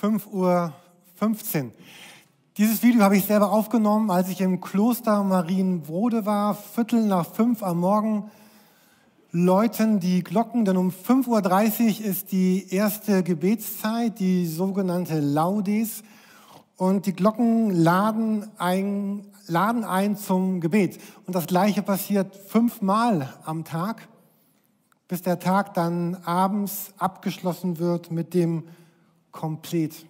Das war um 5.15 Uhr. Dieses Video habe ich selber aufgenommen, als ich im Kloster Marienbrode war, Viertel nach fünf am Morgen läuten die Glocken, denn um 5.30 Uhr ist die erste Gebetszeit, die sogenannte Laudes. Und die Glocken laden ein, laden ein zum Gebet. Und das Gleiche passiert fünfmal am Tag bis der Tag dann abends abgeschlossen wird mit dem Komplett.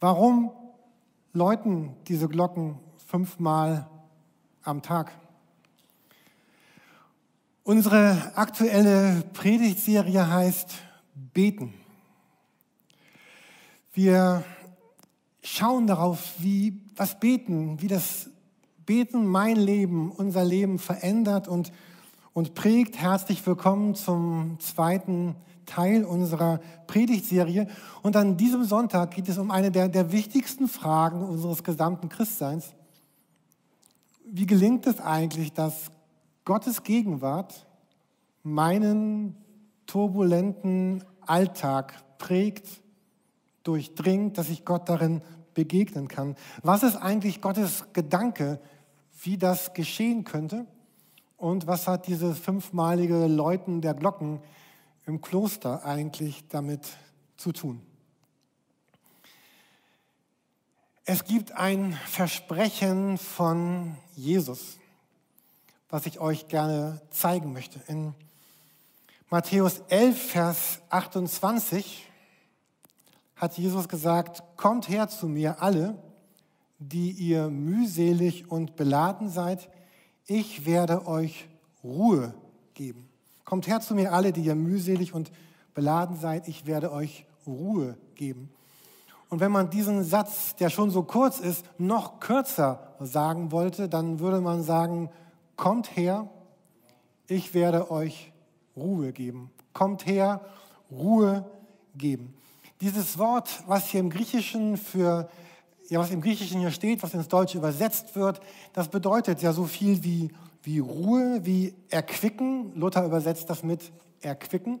Warum läuten diese Glocken fünfmal am Tag? Unsere aktuelle Predigtserie heißt Beten. Wir schauen darauf, wie was Beten, wie das Beten mein Leben, unser Leben verändert und und prägt. Herzlich willkommen zum zweiten Teil unserer Predigtserie. Und an diesem Sonntag geht es um eine der, der wichtigsten Fragen unseres gesamten Christseins. Wie gelingt es eigentlich, dass Gottes Gegenwart meinen turbulenten Alltag prägt, durchdringt, dass ich Gott darin begegnen kann? Was ist eigentlich Gottes Gedanke, wie das geschehen könnte? Und was hat dieses fünfmalige Läuten der Glocken im Kloster eigentlich damit zu tun? Es gibt ein Versprechen von Jesus, was ich euch gerne zeigen möchte. In Matthäus 11, Vers 28 hat Jesus gesagt, kommt her zu mir alle, die ihr mühselig und beladen seid, ich werde euch Ruhe geben. Kommt her zu mir alle, die ihr mühselig und beladen seid, ich werde euch Ruhe geben. Und wenn man diesen Satz, der schon so kurz ist, noch kürzer sagen wollte, dann würde man sagen, kommt her, ich werde euch Ruhe geben. Kommt her, Ruhe geben. Dieses Wort, was hier im Griechischen für ja, was im Griechischen hier steht, was ins Deutsche übersetzt wird, das bedeutet ja so viel wie, wie Ruhe, wie erquicken. Luther übersetzt das mit erquicken.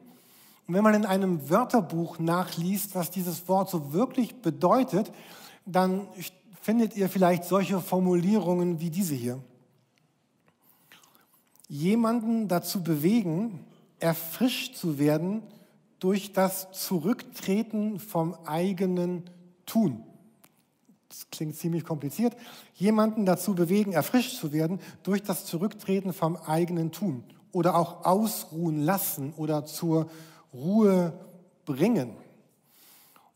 Und wenn man in einem Wörterbuch nachliest, was dieses Wort so wirklich bedeutet, dann findet ihr vielleicht solche Formulierungen wie diese hier. Jemanden dazu bewegen, erfrischt zu werden durch das Zurücktreten vom eigenen Tun das klingt ziemlich kompliziert, jemanden dazu bewegen, erfrischt zu werden durch das Zurücktreten vom eigenen Tun oder auch ausruhen lassen oder zur Ruhe bringen.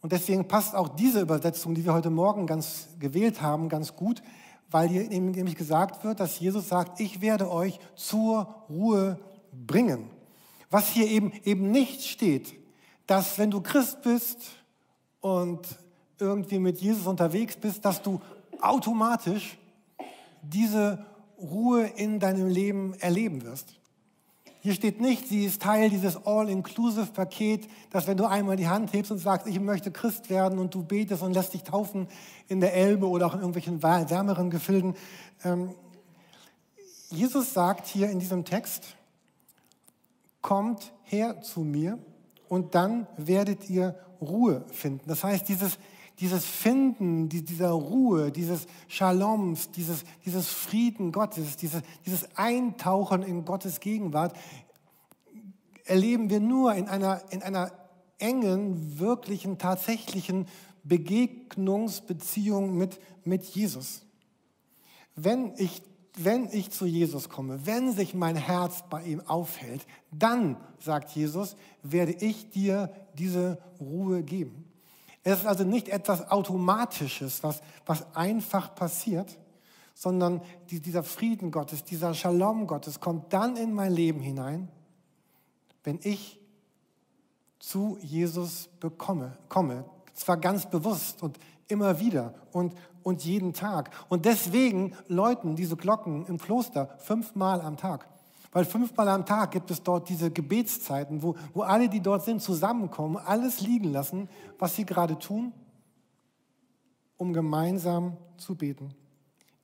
Und deswegen passt auch diese Übersetzung, die wir heute Morgen ganz gewählt haben, ganz gut, weil hier nämlich gesagt wird, dass Jesus sagt, ich werde euch zur Ruhe bringen. Was hier eben, eben nicht steht, dass wenn du Christ bist und irgendwie mit Jesus unterwegs bist, dass du automatisch diese Ruhe in deinem Leben erleben wirst. Hier steht nicht, sie ist Teil dieses All-Inclusive-Paket, dass wenn du einmal die Hand hebst und sagst, ich möchte Christ werden und du betest und lässt dich taufen in der Elbe oder auch in irgendwelchen wärmeren Gefilden. Ähm, Jesus sagt hier in diesem Text, kommt her zu mir und dann werdet ihr Ruhe finden. Das heißt, dieses, dieses Finden dieser Ruhe, dieses Shaloms, dieses, dieses Frieden Gottes, dieses, dieses Eintauchen in Gottes Gegenwart, erleben wir nur in einer, in einer engen, wirklichen, tatsächlichen Begegnungsbeziehung mit, mit Jesus. Wenn ich, wenn ich zu Jesus komme, wenn sich mein Herz bei ihm aufhält, dann, sagt Jesus, werde ich dir diese Ruhe geben. Es ist also nicht etwas Automatisches, was, was einfach passiert, sondern die, dieser Frieden Gottes, dieser Shalom Gottes kommt dann in mein Leben hinein, wenn ich zu Jesus bekomme, komme. Zwar ganz bewusst und immer wieder und, und jeden Tag. Und deswegen läuten diese Glocken im Kloster fünfmal am Tag. Weil fünfmal am Tag gibt es dort diese Gebetszeiten, wo, wo alle, die dort sind, zusammenkommen, alles liegen lassen, was sie gerade tun, um gemeinsam zu beten.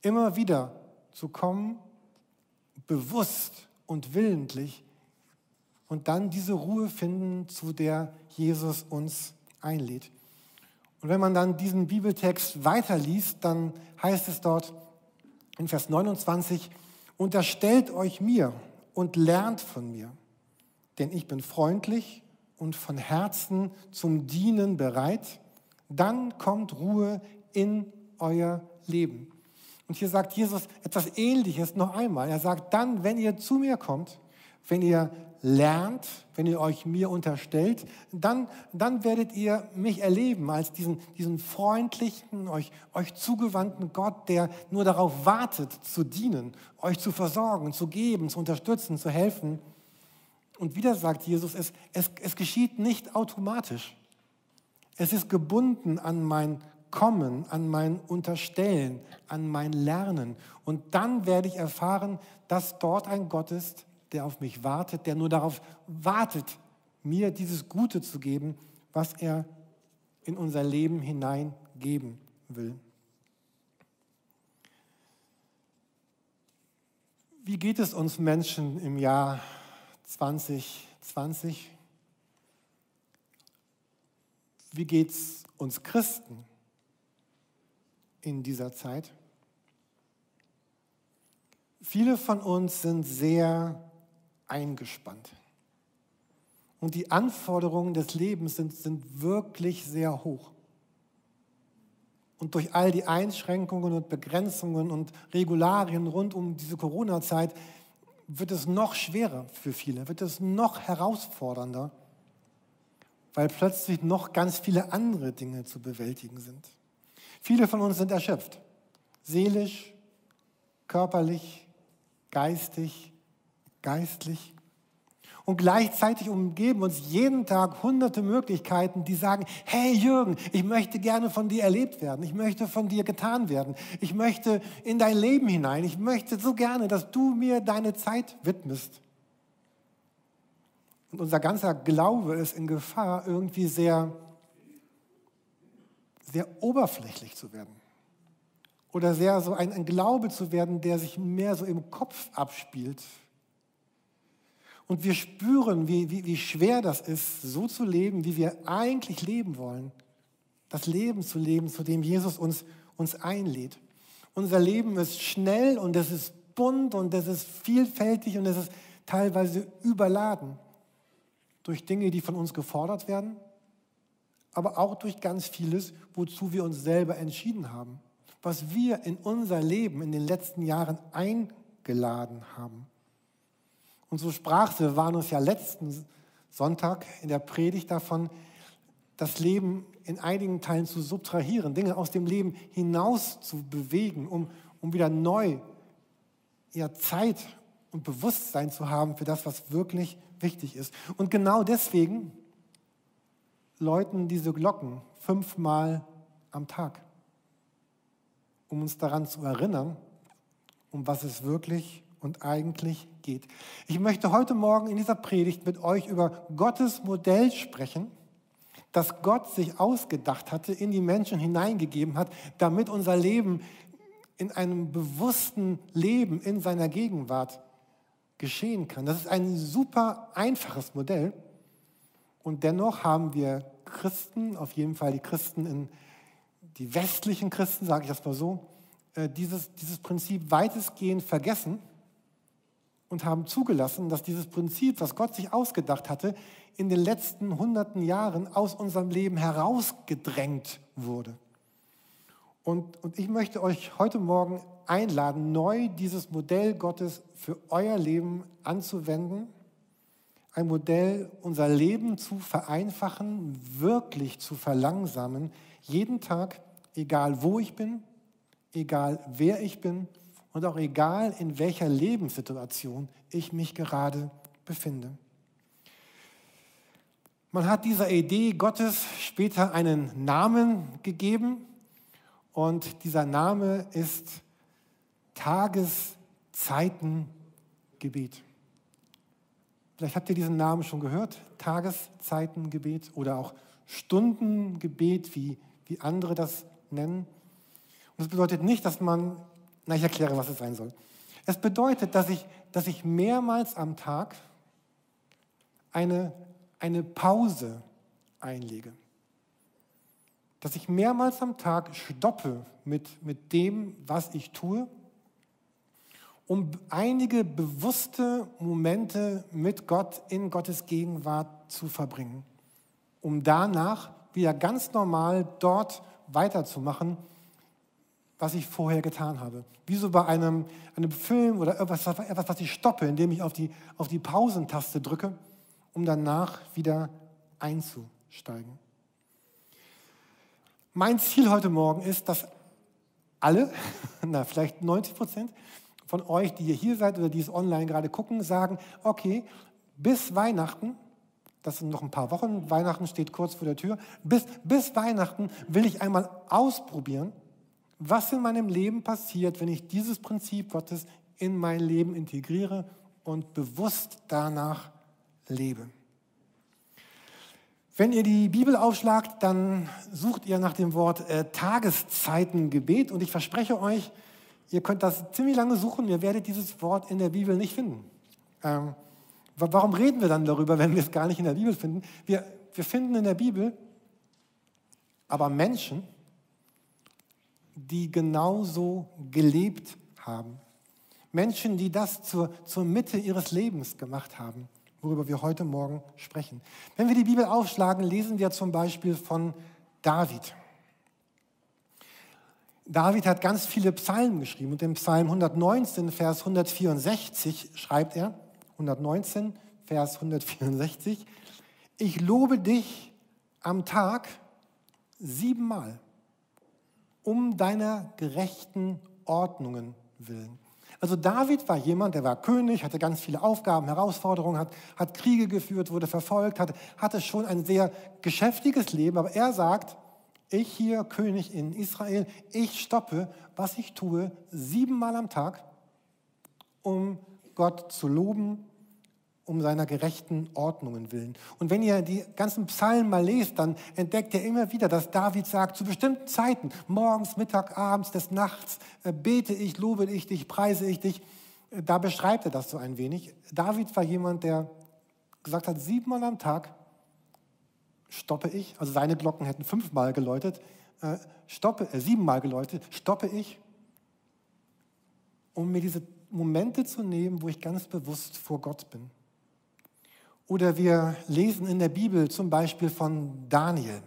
Immer wieder zu kommen, bewusst und willentlich und dann diese Ruhe finden, zu der Jesus uns einlädt. Und wenn man dann diesen Bibeltext weiterliest, dann heißt es dort in Vers 29, unterstellt euch mir und lernt von mir, denn ich bin freundlich und von Herzen zum Dienen bereit, dann kommt Ruhe in euer Leben. Und hier sagt Jesus etwas Ähnliches noch einmal. Er sagt, dann, wenn ihr zu mir kommt, wenn ihr lernt, wenn ihr euch mir unterstellt, dann, dann werdet ihr mich erleben als diesen, diesen freundlichen, euch, euch zugewandten Gott, der nur darauf wartet, zu dienen, euch zu versorgen, zu geben, zu unterstützen, zu helfen. Und wieder sagt Jesus, es, es, es geschieht nicht automatisch. Es ist gebunden an mein Kommen, an mein Unterstellen, an mein Lernen. Und dann werde ich erfahren, dass dort ein Gott ist, der auf mich wartet, der nur darauf wartet, mir dieses Gute zu geben, was er in unser Leben hineingeben will. Wie geht es uns Menschen im Jahr 2020? Wie geht es uns Christen in dieser Zeit? Viele von uns sind sehr eingespannt. Und die Anforderungen des Lebens sind, sind wirklich sehr hoch. Und durch all die Einschränkungen und Begrenzungen und Regularien rund um diese Corona-Zeit wird es noch schwerer für viele, wird es noch herausfordernder weil plötzlich noch ganz viele andere Dinge zu bewältigen sind. Viele von uns sind erschöpft, seelisch, körperlich, geistig, geistlich. Und gleichzeitig umgeben uns jeden Tag hunderte Möglichkeiten, die sagen, hey Jürgen, ich möchte gerne von dir erlebt werden, ich möchte von dir getan werden, ich möchte in dein Leben hinein, ich möchte so gerne, dass du mir deine Zeit widmest. Und unser ganzer Glaube ist in Gefahr, irgendwie sehr, sehr oberflächlich zu werden. Oder sehr so ein, ein Glaube zu werden, der sich mehr so im Kopf abspielt. Und wir spüren, wie, wie, wie schwer das ist, so zu leben, wie wir eigentlich leben wollen. Das Leben zu leben, zu dem Jesus uns, uns einlädt. Unser Leben ist schnell und es ist bunt und es ist vielfältig und es ist teilweise überladen durch Dinge, die von uns gefordert werden, aber auch durch ganz vieles, wozu wir uns selber entschieden haben, was wir in unser Leben in den letzten Jahren eingeladen haben. Und so sprach Silvanus ja letzten Sonntag in der Predigt davon, das Leben in einigen Teilen zu subtrahieren, Dinge aus dem Leben hinaus zu bewegen, um, um wieder neu eher Zeit und Bewusstsein zu haben für das, was wirklich wichtig ist. Und genau deswegen läuten diese Glocken fünfmal am Tag, um uns daran zu erinnern, um was es wirklich und eigentlich geht. Ich möchte heute Morgen in dieser Predigt mit euch über Gottes Modell sprechen, das Gott sich ausgedacht hatte, in die Menschen hineingegeben hat, damit unser Leben in einem bewussten Leben in seiner Gegenwart geschehen kann. Das ist ein super einfaches Modell. Und dennoch haben wir Christen, auf jeden Fall die Christen in die westlichen Christen, sage ich das mal so, äh, dieses, dieses Prinzip weitestgehend vergessen und haben zugelassen, dass dieses Prinzip, was Gott sich ausgedacht hatte, in den letzten hunderten Jahren aus unserem Leben herausgedrängt wurde. Und, und ich möchte euch heute Morgen einladen, neu dieses Modell Gottes für euer Leben anzuwenden. Ein Modell, unser Leben zu vereinfachen, wirklich zu verlangsamen, jeden Tag, egal wo ich bin, egal wer ich bin und auch egal in welcher Lebenssituation ich mich gerade befinde. Man hat dieser Idee Gottes später einen Namen gegeben und dieser Name ist Tageszeitengebet. Vielleicht habt ihr diesen Namen schon gehört, Tageszeitengebet oder auch Stundengebet, wie, wie andere das nennen. Und das bedeutet nicht, dass man, na ich erkläre, was es sein soll. Es bedeutet, dass ich, dass ich mehrmals am Tag eine, eine Pause einlege. Dass ich mehrmals am Tag stoppe mit, mit dem, was ich tue, um einige bewusste Momente mit Gott in Gottes Gegenwart zu verbringen, um danach wieder ganz normal dort weiterzumachen, was ich vorher getan habe. Wie so bei einem, einem Film oder etwas, etwas, was ich stoppe, indem ich auf die, auf die Pausentaste drücke, um danach wieder einzusteigen. Mein Ziel heute Morgen ist, dass alle, na vielleicht 90 Prozent von euch, die ihr hier seid oder die es online gerade gucken, sagen, okay, bis Weihnachten, das sind noch ein paar Wochen, Weihnachten steht kurz vor der Tür, bis, bis Weihnachten will ich einmal ausprobieren, was in meinem Leben passiert, wenn ich dieses Prinzip Gottes in mein Leben integriere und bewusst danach lebe. Wenn ihr die Bibel aufschlagt, dann sucht ihr nach dem Wort äh, Tageszeitengebet und ich verspreche euch, ihr könnt das ziemlich lange suchen, ihr werdet dieses Wort in der Bibel nicht finden. Ähm, warum reden wir dann darüber, wenn wir es gar nicht in der Bibel finden? Wir, wir finden in der Bibel aber Menschen, die genauso gelebt haben. Menschen, die das zur, zur Mitte ihres Lebens gemacht haben, worüber wir heute Morgen sprechen. Wenn wir die Bibel aufschlagen, lesen wir zum Beispiel von David. David hat ganz viele Psalmen geschrieben und im Psalm 119, Vers 164 schreibt er, 119, Vers 164, ich lobe dich am Tag siebenmal um deiner gerechten Ordnungen willen. Also David war jemand, der war König, hatte ganz viele Aufgaben, Herausforderungen, hat, hat Kriege geführt, wurde verfolgt, hat, hatte schon ein sehr geschäftiges Leben. Aber er sagt, ich hier, König in Israel, ich stoppe, was ich tue, siebenmal am Tag, um Gott zu loben um seiner gerechten Ordnungen willen. Und wenn ihr die ganzen Psalmen mal lest, dann entdeckt ihr immer wieder, dass David sagt, zu bestimmten Zeiten, morgens, Mittag, abends, des Nachts, äh, bete ich, lobe ich dich, preise ich dich. Äh, da beschreibt er das so ein wenig. David war jemand, der gesagt hat, siebenmal am Tag stoppe ich, also seine Glocken hätten fünfmal geläutet, äh, stoppe, äh, siebenmal geläutet, stoppe ich, um mir diese Momente zu nehmen, wo ich ganz bewusst vor Gott bin. Oder wir lesen in der Bibel zum Beispiel von Daniel.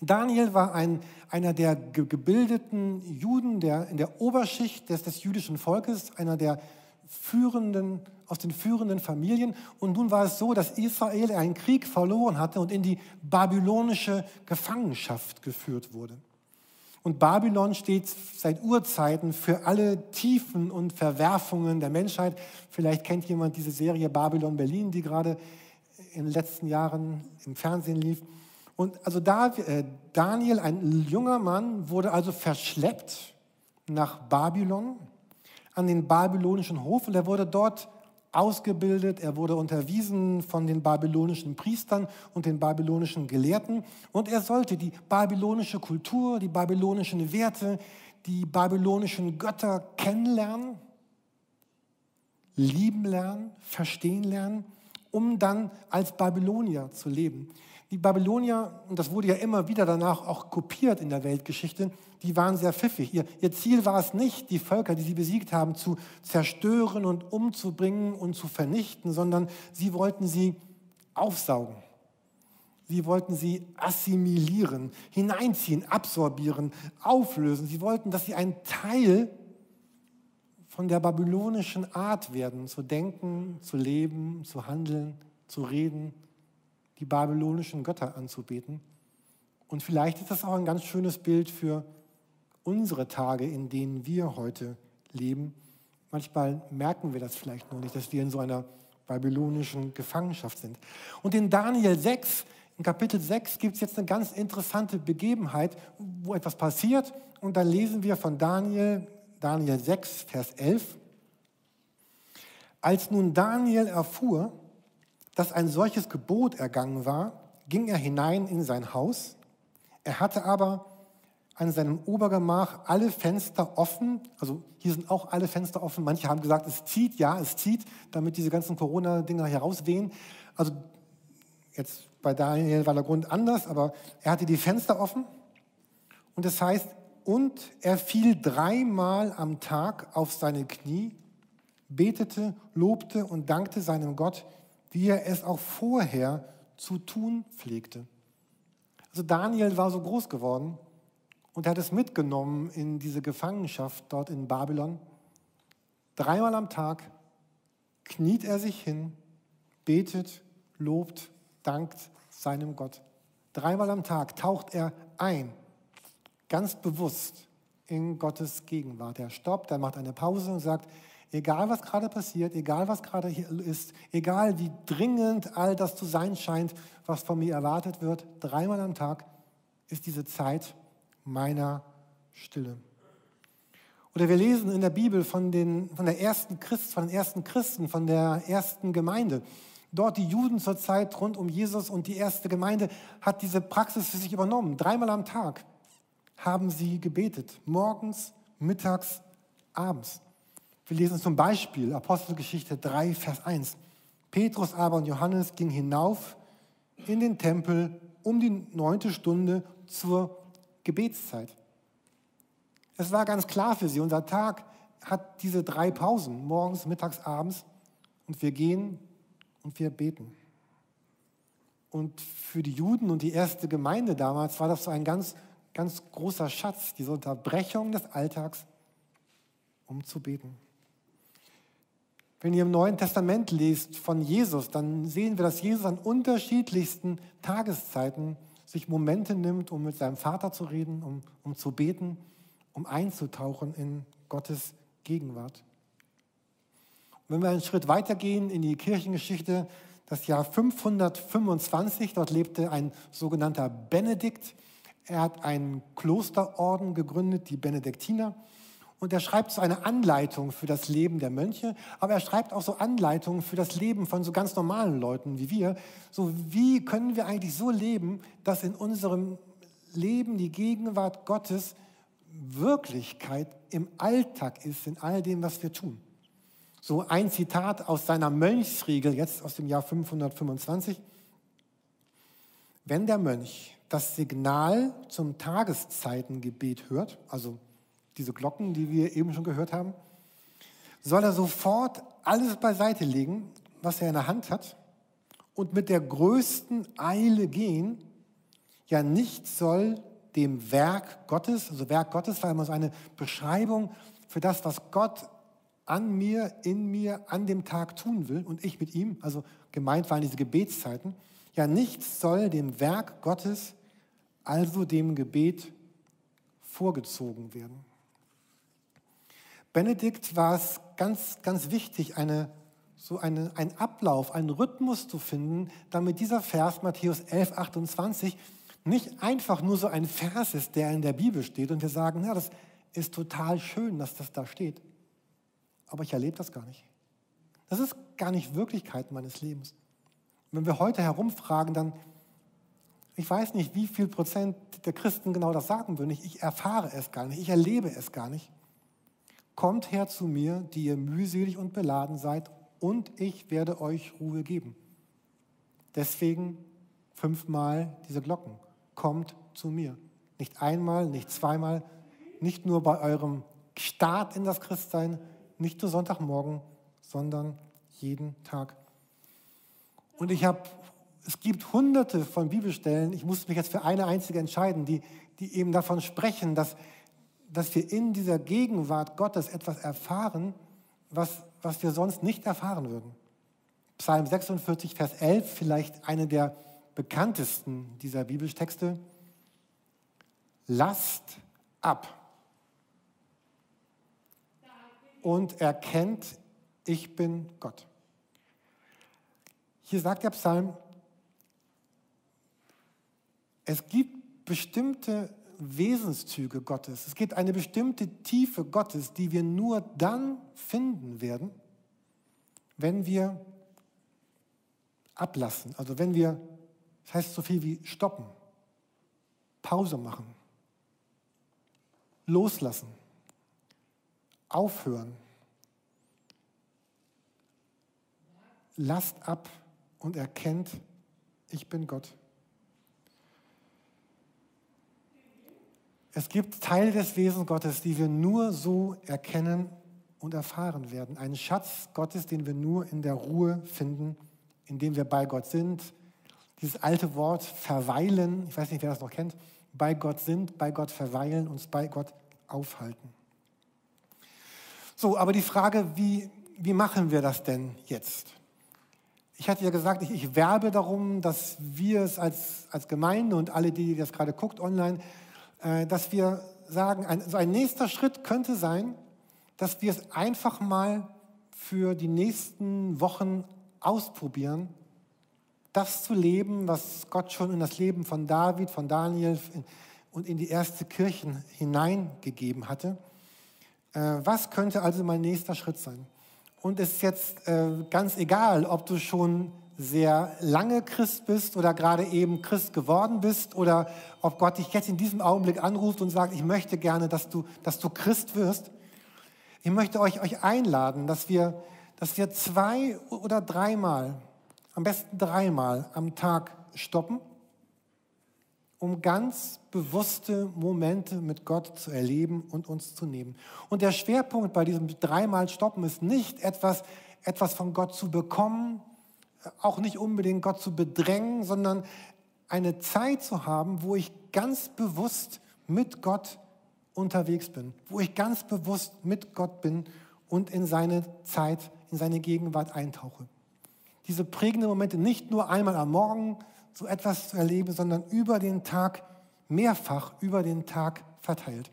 Daniel war ein, einer der gebildeten Juden der, in der Oberschicht des, des jüdischen Volkes, einer der führenden, aus den führenden Familien. Und nun war es so, dass Israel einen Krieg verloren hatte und in die babylonische Gefangenschaft geführt wurde. Und Babylon steht seit Urzeiten für alle Tiefen und Verwerfungen der Menschheit. Vielleicht kennt jemand diese Serie Babylon Berlin, die gerade in den letzten Jahren im Fernsehen lief. Und also äh, Daniel, ein junger Mann, wurde also verschleppt nach Babylon, an den babylonischen Hof und er wurde dort ausgebildet, er wurde unterwiesen von den babylonischen Priestern und den babylonischen Gelehrten und er sollte die babylonische Kultur, die babylonischen Werte, die babylonischen Götter kennenlernen, lieben lernen, verstehen lernen, um dann als Babylonier zu leben. Die Babylonier, und das wurde ja immer wieder danach auch kopiert in der Weltgeschichte, die waren sehr pfiffig. Ihr, ihr Ziel war es nicht, die Völker, die sie besiegt haben, zu zerstören und umzubringen und zu vernichten, sondern sie wollten sie aufsaugen. Sie wollten sie assimilieren, hineinziehen, absorbieren, auflösen. Sie wollten, dass sie ein Teil von der babylonischen Art werden, zu denken, zu leben, zu handeln, zu reden, die babylonischen Götter anzubeten. Und vielleicht ist das auch ein ganz schönes Bild für unsere Tage, in denen wir heute leben. Manchmal merken wir das vielleicht noch nicht, dass wir in so einer babylonischen Gefangenschaft sind. Und in Daniel 6, in Kapitel 6 gibt es jetzt eine ganz interessante Begebenheit, wo etwas passiert. Und dann lesen wir von Daniel, Daniel 6, Vers 11. Als nun Daniel erfuhr, dass ein solches Gebot ergangen war, ging er hinein in sein Haus. Er hatte aber an seinem Obergemach alle Fenster offen. Also hier sind auch alle Fenster offen. Manche haben gesagt, es zieht, ja, es zieht, damit diese ganzen Corona-Dinger herauswehen. Also jetzt bei Daniel war der Grund anders, aber er hatte die Fenster offen. Und das heißt, und er fiel dreimal am Tag auf seine Knie, betete, lobte und dankte seinem Gott, wie er es auch vorher zu tun pflegte. Also Daniel war so groß geworden und er hat es mitgenommen in diese Gefangenschaft dort in Babylon. Dreimal am Tag kniet er sich hin, betet, lobt, dankt seinem Gott. Dreimal am Tag taucht er ein, ganz bewusst in Gottes Gegenwart. Er stoppt, er macht eine Pause und sagt, egal was gerade passiert, egal was gerade hier ist, egal wie dringend all das zu sein scheint, was von mir erwartet wird, dreimal am Tag ist diese Zeit meiner Stille. Oder wir lesen in der Bibel von, den, von, der ersten Christ, von den ersten Christen, von der ersten Gemeinde. Dort die Juden zur Zeit rund um Jesus und die erste Gemeinde hat diese Praxis für sich übernommen. Dreimal am Tag haben sie gebetet. Morgens, mittags, abends. Wir lesen zum Beispiel Apostelgeschichte 3, Vers 1. Petrus aber und Johannes gingen hinauf in den Tempel um die neunte Stunde zur Gebetszeit. Es war ganz klar für sie, unser Tag hat diese drei Pausen, morgens, mittags, abends, und wir gehen und wir beten. Und für die Juden und die erste Gemeinde damals war das so ein ganz, ganz großer Schatz, diese Unterbrechung des Alltags, um zu beten. Wenn ihr im Neuen Testament lest von Jesus, dann sehen wir, dass Jesus an unterschiedlichsten Tageszeiten sich Momente nimmt, um mit seinem Vater zu reden, um, um zu beten, um einzutauchen in Gottes Gegenwart. Und wenn wir einen Schritt weitergehen in die Kirchengeschichte, das Jahr 525, dort lebte ein sogenannter Benedikt. Er hat einen Klosterorden gegründet, die Benediktiner. Und er schreibt so eine Anleitung für das Leben der Mönche, aber er schreibt auch so Anleitungen für das Leben von so ganz normalen Leuten wie wir. So wie können wir eigentlich so leben, dass in unserem Leben die Gegenwart Gottes Wirklichkeit im Alltag ist, in all dem, was wir tun. So ein Zitat aus seiner Mönchsriegel, jetzt aus dem Jahr 525. Wenn der Mönch das Signal zum Tageszeitengebet hört, also diese Glocken, die wir eben schon gehört haben, soll er sofort alles beiseite legen, was er in der Hand hat und mit der größten Eile gehen. Ja, nichts soll dem Werk Gottes, also Werk Gottes war immer so eine Beschreibung für das, was Gott an mir, in mir, an dem Tag tun will und ich mit ihm, also gemeint waren diese Gebetszeiten, ja, nichts soll dem Werk Gottes, also dem Gebet, vorgezogen werden. Benedikt war es ganz, ganz wichtig, eine, so eine, einen Ablauf, einen Rhythmus zu finden, damit dieser Vers Matthäus 11, 28 nicht einfach nur so ein Vers ist, der in der Bibel steht und wir sagen, ja, das ist total schön, dass das da steht. Aber ich erlebe das gar nicht. Das ist gar nicht Wirklichkeit meines Lebens. Wenn wir heute herumfragen, dann, ich weiß nicht, wie viel Prozent der Christen genau das sagen würden. Ich, ich erfahre es gar nicht, ich erlebe es gar nicht. Kommt her zu mir, die ihr mühselig und beladen seid, und ich werde euch Ruhe geben. Deswegen fünfmal diese Glocken. Kommt zu mir. Nicht einmal, nicht zweimal, nicht nur bei eurem Start in das Christsein, nicht nur Sonntagmorgen, sondern jeden Tag. Und ich habe, es gibt hunderte von Bibelstellen, ich muss mich jetzt für eine einzige entscheiden, die, die eben davon sprechen, dass dass wir in dieser Gegenwart Gottes etwas erfahren, was, was wir sonst nicht erfahren würden. Psalm 46, Vers 11, vielleicht eine der bekanntesten dieser Bibeltexte. Lasst ab und erkennt, ich bin Gott. Hier sagt der Psalm, es gibt bestimmte Wesenszüge Gottes. Es gibt eine bestimmte Tiefe Gottes, die wir nur dann finden werden, wenn wir ablassen. Also wenn wir, das heißt so viel wie stoppen, Pause machen, loslassen, aufhören. Lasst ab und erkennt, ich bin Gott. Es gibt Teile des Wesens Gottes, die wir nur so erkennen und erfahren werden. Einen Schatz Gottes, den wir nur in der Ruhe finden, indem wir bei Gott sind. Dieses alte Wort verweilen, ich weiß nicht, wer das noch kennt, bei Gott sind, bei Gott verweilen, uns bei Gott aufhalten. So, aber die Frage, wie, wie machen wir das denn jetzt? Ich hatte ja gesagt, ich, ich werbe darum, dass wir es als, als Gemeinde und alle, die das gerade guckt online, dass wir sagen, ein, so ein nächster Schritt könnte sein, dass wir es einfach mal für die nächsten Wochen ausprobieren, das zu leben, was Gott schon in das Leben von David, von Daniel und in die erste Kirchen hineingegeben hatte. Äh, was könnte also mein nächster Schritt sein? Und es ist jetzt äh, ganz egal, ob du schon sehr lange Christ bist oder gerade eben Christ geworden bist oder ob Gott dich jetzt in diesem Augenblick anruft und sagt, ich möchte gerne, dass du, dass du Christ wirst. Ich möchte euch, euch einladen, dass wir, dass wir zwei oder dreimal, am besten dreimal am Tag stoppen, um ganz bewusste Momente mit Gott zu erleben und uns zu nehmen. Und der Schwerpunkt bei diesem dreimal Stoppen ist nicht etwas, etwas von Gott zu bekommen, auch nicht unbedingt Gott zu bedrängen, sondern eine Zeit zu haben, wo ich ganz bewusst mit Gott unterwegs bin, wo ich ganz bewusst mit Gott bin und in seine Zeit, in seine Gegenwart eintauche. Diese prägenden Momente nicht nur einmal am Morgen so etwas zu erleben, sondern über den Tag mehrfach, über den Tag verteilt.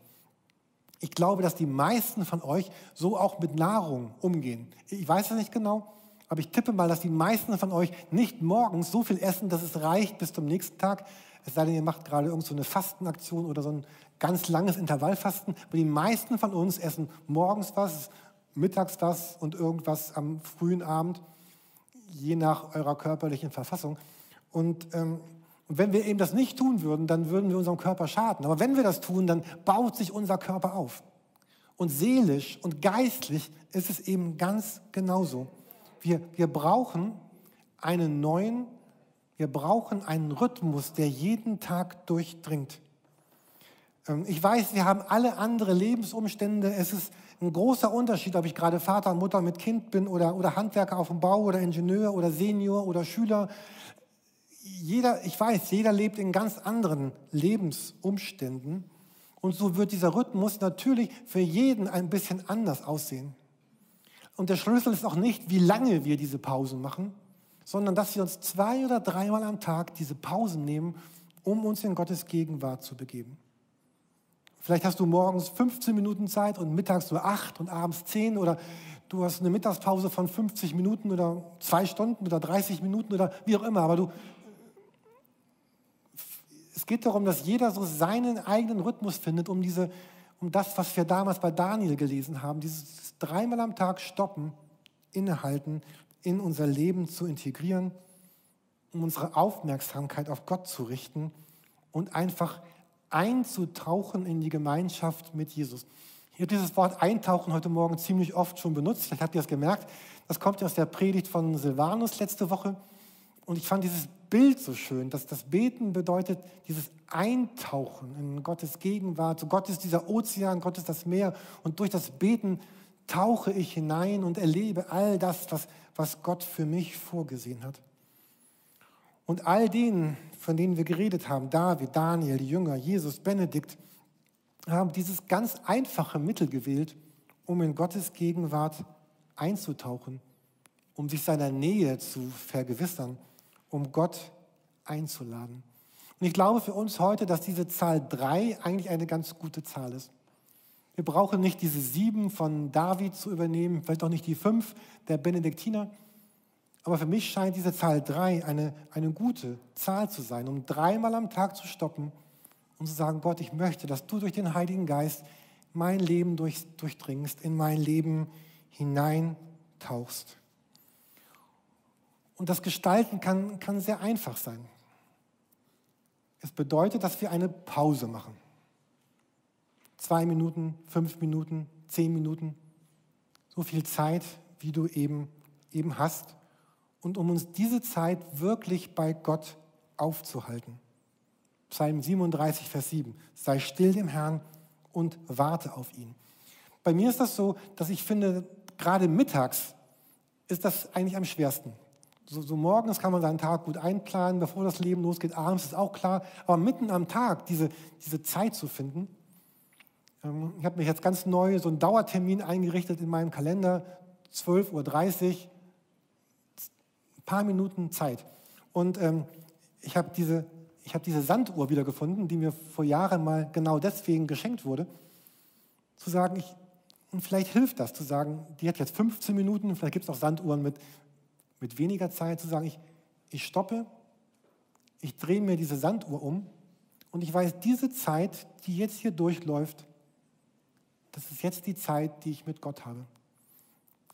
Ich glaube, dass die meisten von euch so auch mit Nahrung umgehen. Ich weiß es nicht genau, aber ich tippe mal, dass die meisten von euch nicht morgens so viel essen, dass es reicht bis zum nächsten Tag. Es sei denn, ihr macht gerade irgend so eine Fastenaktion oder so ein ganz langes Intervallfasten. Aber die meisten von uns essen morgens was, mittags was und irgendwas am frühen Abend, je nach eurer körperlichen Verfassung. Und, ähm, und wenn wir eben das nicht tun würden, dann würden wir unserem Körper schaden. Aber wenn wir das tun, dann baut sich unser Körper auf. Und seelisch und geistlich ist es eben ganz genauso. Wir, wir brauchen einen neuen, wir brauchen einen Rhythmus, der jeden Tag durchdringt. Ähm, ich weiß, wir haben alle andere Lebensumstände. Es ist ein großer Unterschied, ob ich gerade Vater und Mutter mit Kind bin oder, oder Handwerker auf dem Bau oder Ingenieur oder Senior oder Schüler. Jeder, ich weiß, jeder lebt in ganz anderen Lebensumständen. Und so wird dieser Rhythmus natürlich für jeden ein bisschen anders aussehen. Und der Schlüssel ist auch nicht, wie lange wir diese Pausen machen, sondern dass wir uns zwei oder dreimal am Tag diese Pausen nehmen, um uns in Gottes Gegenwart zu begeben. Vielleicht hast du morgens 15 Minuten Zeit und mittags nur 8 und abends 10 oder du hast eine Mittagspause von 50 Minuten oder zwei Stunden oder 30 Minuten oder wie auch immer. Aber du, es geht darum, dass jeder so seinen eigenen Rhythmus findet, um diese, um das, was wir damals bei Daniel gelesen haben, dieses dreimal am Tag stoppen, innehalten, in unser Leben zu integrieren, um unsere Aufmerksamkeit auf Gott zu richten und einfach einzutauchen in die Gemeinschaft mit Jesus. Ich habe dieses Wort eintauchen heute Morgen ziemlich oft schon benutzt. Vielleicht habt ihr es gemerkt. Das kommt ja aus der Predigt von Silvanus letzte Woche. Und ich fand dieses Bild so schön, dass das Beten bedeutet, dieses Eintauchen in Gottes Gegenwart. So Gott ist dieser Ozean, Gott ist das Meer. Und durch das Beten tauche ich hinein und erlebe all das, was, was Gott für mich vorgesehen hat. Und all denen, von denen wir geredet haben, David, Daniel, die Jünger, Jesus, Benedikt, haben dieses ganz einfache Mittel gewählt, um in Gottes Gegenwart einzutauchen, um sich seiner Nähe zu vergewissern, um Gott einzuladen. Und ich glaube für uns heute, dass diese Zahl drei eigentlich eine ganz gute Zahl ist. Wir brauchen nicht diese sieben von David zu übernehmen, vielleicht auch nicht die fünf der Benediktiner. Aber für mich scheint diese Zahl drei eine, eine gute Zahl zu sein, um dreimal am Tag zu stoppen und zu sagen, Gott, ich möchte, dass du durch den Heiligen Geist mein Leben durch, durchdringst, in mein Leben hineintauchst. Und das Gestalten kann, kann sehr einfach sein. Es bedeutet, dass wir eine Pause machen. zwei Minuten, fünf Minuten, zehn Minuten, so viel Zeit, wie du eben, eben hast. Und um uns diese Zeit wirklich bei Gott aufzuhalten. Psalm 37, Vers 7. Sei still dem Herrn und warte auf ihn. Bei mir ist das so, dass ich finde, gerade mittags ist das eigentlich am schwersten. So, so, morgens kann man seinen Tag gut einplanen, bevor das Leben losgeht. Abends ist auch klar. Aber mitten am Tag diese, diese Zeit zu finden. Ähm, ich habe mir jetzt ganz neu so einen Dauertermin eingerichtet in meinem Kalender. 12.30 Uhr, ein paar Minuten Zeit. Und ähm, ich habe diese, hab diese Sanduhr wiedergefunden, die mir vor Jahren mal genau deswegen geschenkt wurde. Zu sagen, ich, und vielleicht hilft das, zu sagen, die hat jetzt 15 Minuten, vielleicht gibt es auch Sanduhren mit, mit weniger Zeit, zu sagen, ich, ich stoppe, ich drehe mir diese Sanduhr um und ich weiß, diese Zeit, die jetzt hier durchläuft, das ist jetzt die Zeit, die ich mit Gott habe.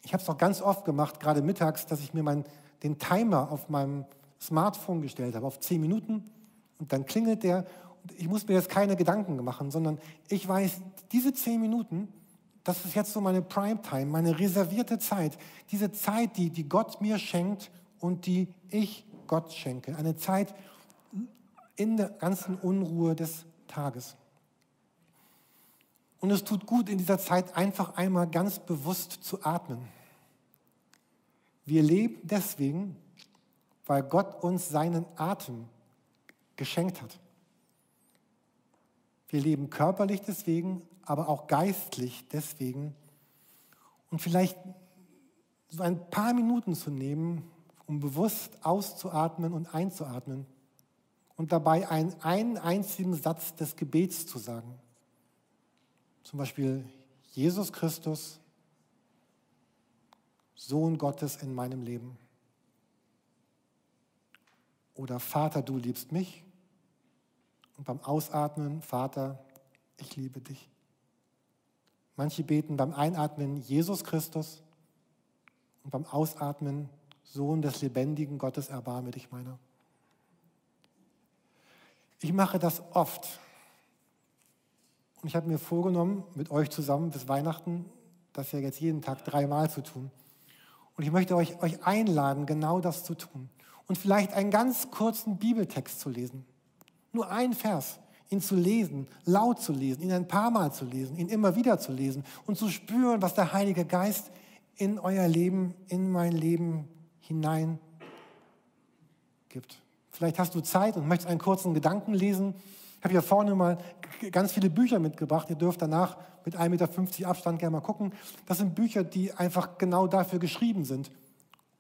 Ich habe es auch ganz oft gemacht, gerade mittags, dass ich mir mein, den Timer auf meinem Smartphone gestellt habe, auf 10 Minuten und dann klingelt der. Und ich muss mir jetzt keine Gedanken machen, sondern ich weiß, diese 10 Minuten, das ist jetzt so meine Primetime, meine reservierte Zeit. Diese Zeit, die, die Gott mir schenkt und die ich Gott schenke. Eine Zeit in der ganzen Unruhe des Tages. Und es tut gut, in dieser Zeit einfach einmal ganz bewusst zu atmen. Wir leben deswegen, weil Gott uns seinen Atem geschenkt hat. Wir leben körperlich deswegen, aber auch geistlich deswegen. Und vielleicht so ein paar Minuten zu nehmen, um bewusst auszuatmen und einzuatmen und dabei einen, einen einzigen Satz des Gebets zu sagen. Zum Beispiel Jesus Christus, Sohn Gottes in meinem Leben. Oder Vater, du liebst mich. Und beim Ausatmen, Vater, ich liebe dich. Manche beten beim Einatmen Jesus Christus und beim Ausatmen Sohn des lebendigen Gottes, erbarme dich meiner. Ich mache das oft. Und ich habe mir vorgenommen, mit euch zusammen bis Weihnachten, das ja jetzt jeden Tag dreimal zu tun. Und ich möchte euch, euch einladen, genau das zu tun. Und vielleicht einen ganz kurzen Bibeltext zu lesen. Nur ein Vers ihn zu lesen, laut zu lesen, ihn ein paar Mal zu lesen, ihn immer wieder zu lesen und zu spüren, was der Heilige Geist in euer Leben, in mein Leben hinein gibt. Vielleicht hast du Zeit und möchtest einen kurzen Gedanken lesen. Ich habe hier vorne mal ganz viele Bücher mitgebracht. Ihr dürft danach mit 1,50 Meter Abstand gerne mal gucken. Das sind Bücher, die einfach genau dafür geschrieben sind,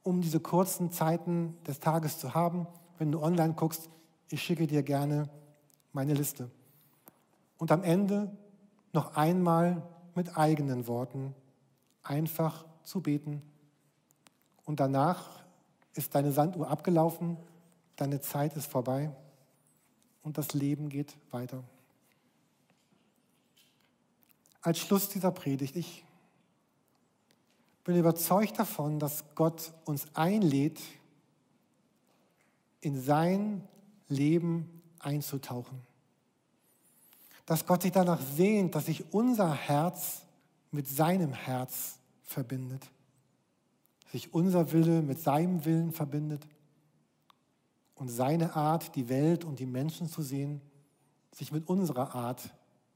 um diese kurzen Zeiten des Tages zu haben. Wenn du online guckst, ich schicke dir gerne meine Liste. Und am Ende noch einmal mit eigenen Worten einfach zu beten. Und danach ist deine Sanduhr abgelaufen, deine Zeit ist vorbei und das Leben geht weiter. Als Schluss dieser Predigt, ich bin überzeugt davon, dass Gott uns einlädt, in sein Leben einzutauchen. Dass Gott sich danach sehnt, dass sich unser Herz mit seinem Herz verbindet. Sich unser Wille mit seinem Willen verbindet. Und seine Art, die Welt und die Menschen zu sehen, sich mit unserer Art,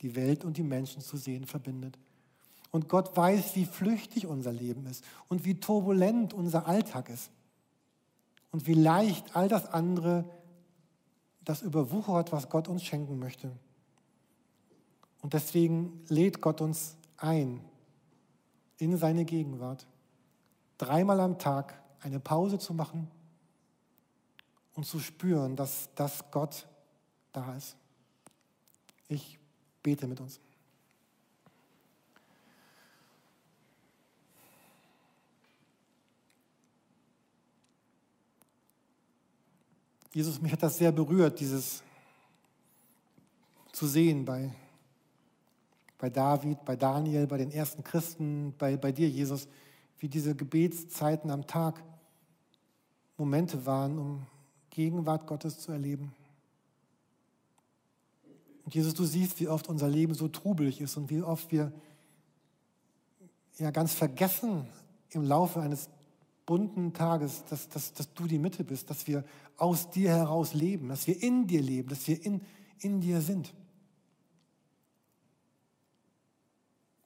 die Welt und die Menschen zu sehen, verbindet. Und Gott weiß, wie flüchtig unser Leben ist und wie turbulent unser Alltag ist. Und wie leicht all das andere das überwuchert, was Gott uns schenken möchte. Und deswegen lädt Gott uns ein in seine Gegenwart, dreimal am Tag eine Pause zu machen und zu spüren, dass das Gott da ist. Ich bete mit uns. Jesus, mich hat das sehr berührt, dieses zu sehen bei, bei David, bei Daniel, bei den ersten Christen, bei, bei dir, Jesus, wie diese Gebetszeiten am Tag Momente waren, um Gegenwart Gottes zu erleben. Und Jesus, du siehst, wie oft unser Leben so trubelig ist und wie oft wir ja ganz vergessen im Laufe eines bunten Tages, dass, dass, dass du die Mitte bist, dass wir aus dir heraus leben, dass wir in dir leben, dass wir in, in dir sind.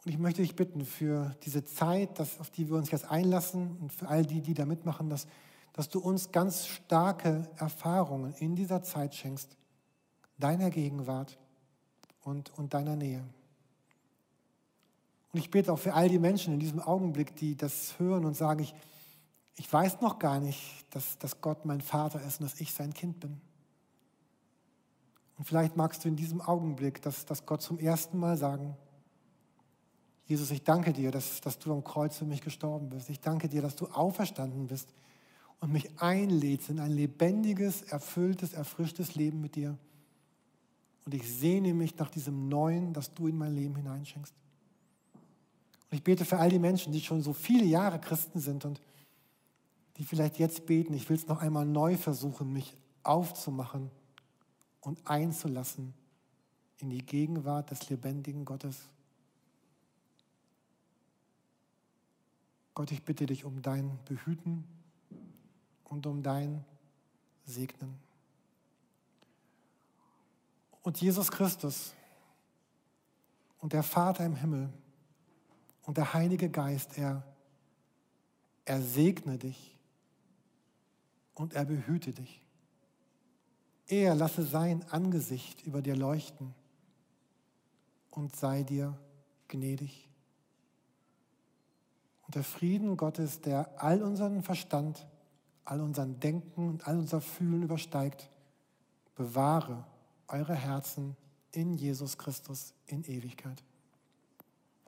Und ich möchte dich bitten für diese Zeit, dass, auf die wir uns jetzt einlassen und für all die, die da mitmachen, dass, dass du uns ganz starke Erfahrungen in dieser Zeit schenkst, deiner Gegenwart und, und deiner Nähe. Und ich bete auch für all die Menschen in diesem Augenblick, die das hören und sagen, ich, ich weiß noch gar nicht, dass, dass Gott mein Vater ist und dass ich sein Kind bin. Und vielleicht magst du in diesem Augenblick, dass, dass Gott zum ersten Mal sagen, Jesus, ich danke dir, dass, dass du am Kreuz für mich gestorben bist. Ich danke dir, dass du auferstanden bist und mich einlädst in ein lebendiges, erfülltes, erfrischtes Leben mit dir. Und ich sehne mich nach diesem Neuen, das du in mein Leben hineinschenkst. Und ich bete für all die Menschen, die schon so viele Jahre Christen sind und die vielleicht jetzt beten, ich will es noch einmal neu versuchen, mich aufzumachen und einzulassen in die Gegenwart des lebendigen Gottes. Gott, ich bitte dich um dein Behüten und um dein Segnen. Und Jesus Christus und der Vater im Himmel und der Heilige Geist, er, er segne dich und er behüte dich. Er lasse sein Angesicht über dir leuchten und sei dir gnädig. Und der Frieden Gottes, der all unseren Verstand, all unseren Denken und all unser Fühlen übersteigt, bewahre eure Herzen in Jesus Christus in Ewigkeit.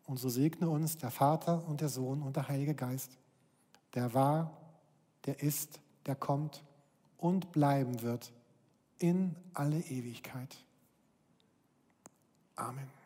Und so segne uns der Vater und der Sohn und der Heilige Geist, der war, der ist, der kommt und bleiben wird in alle Ewigkeit. Amen.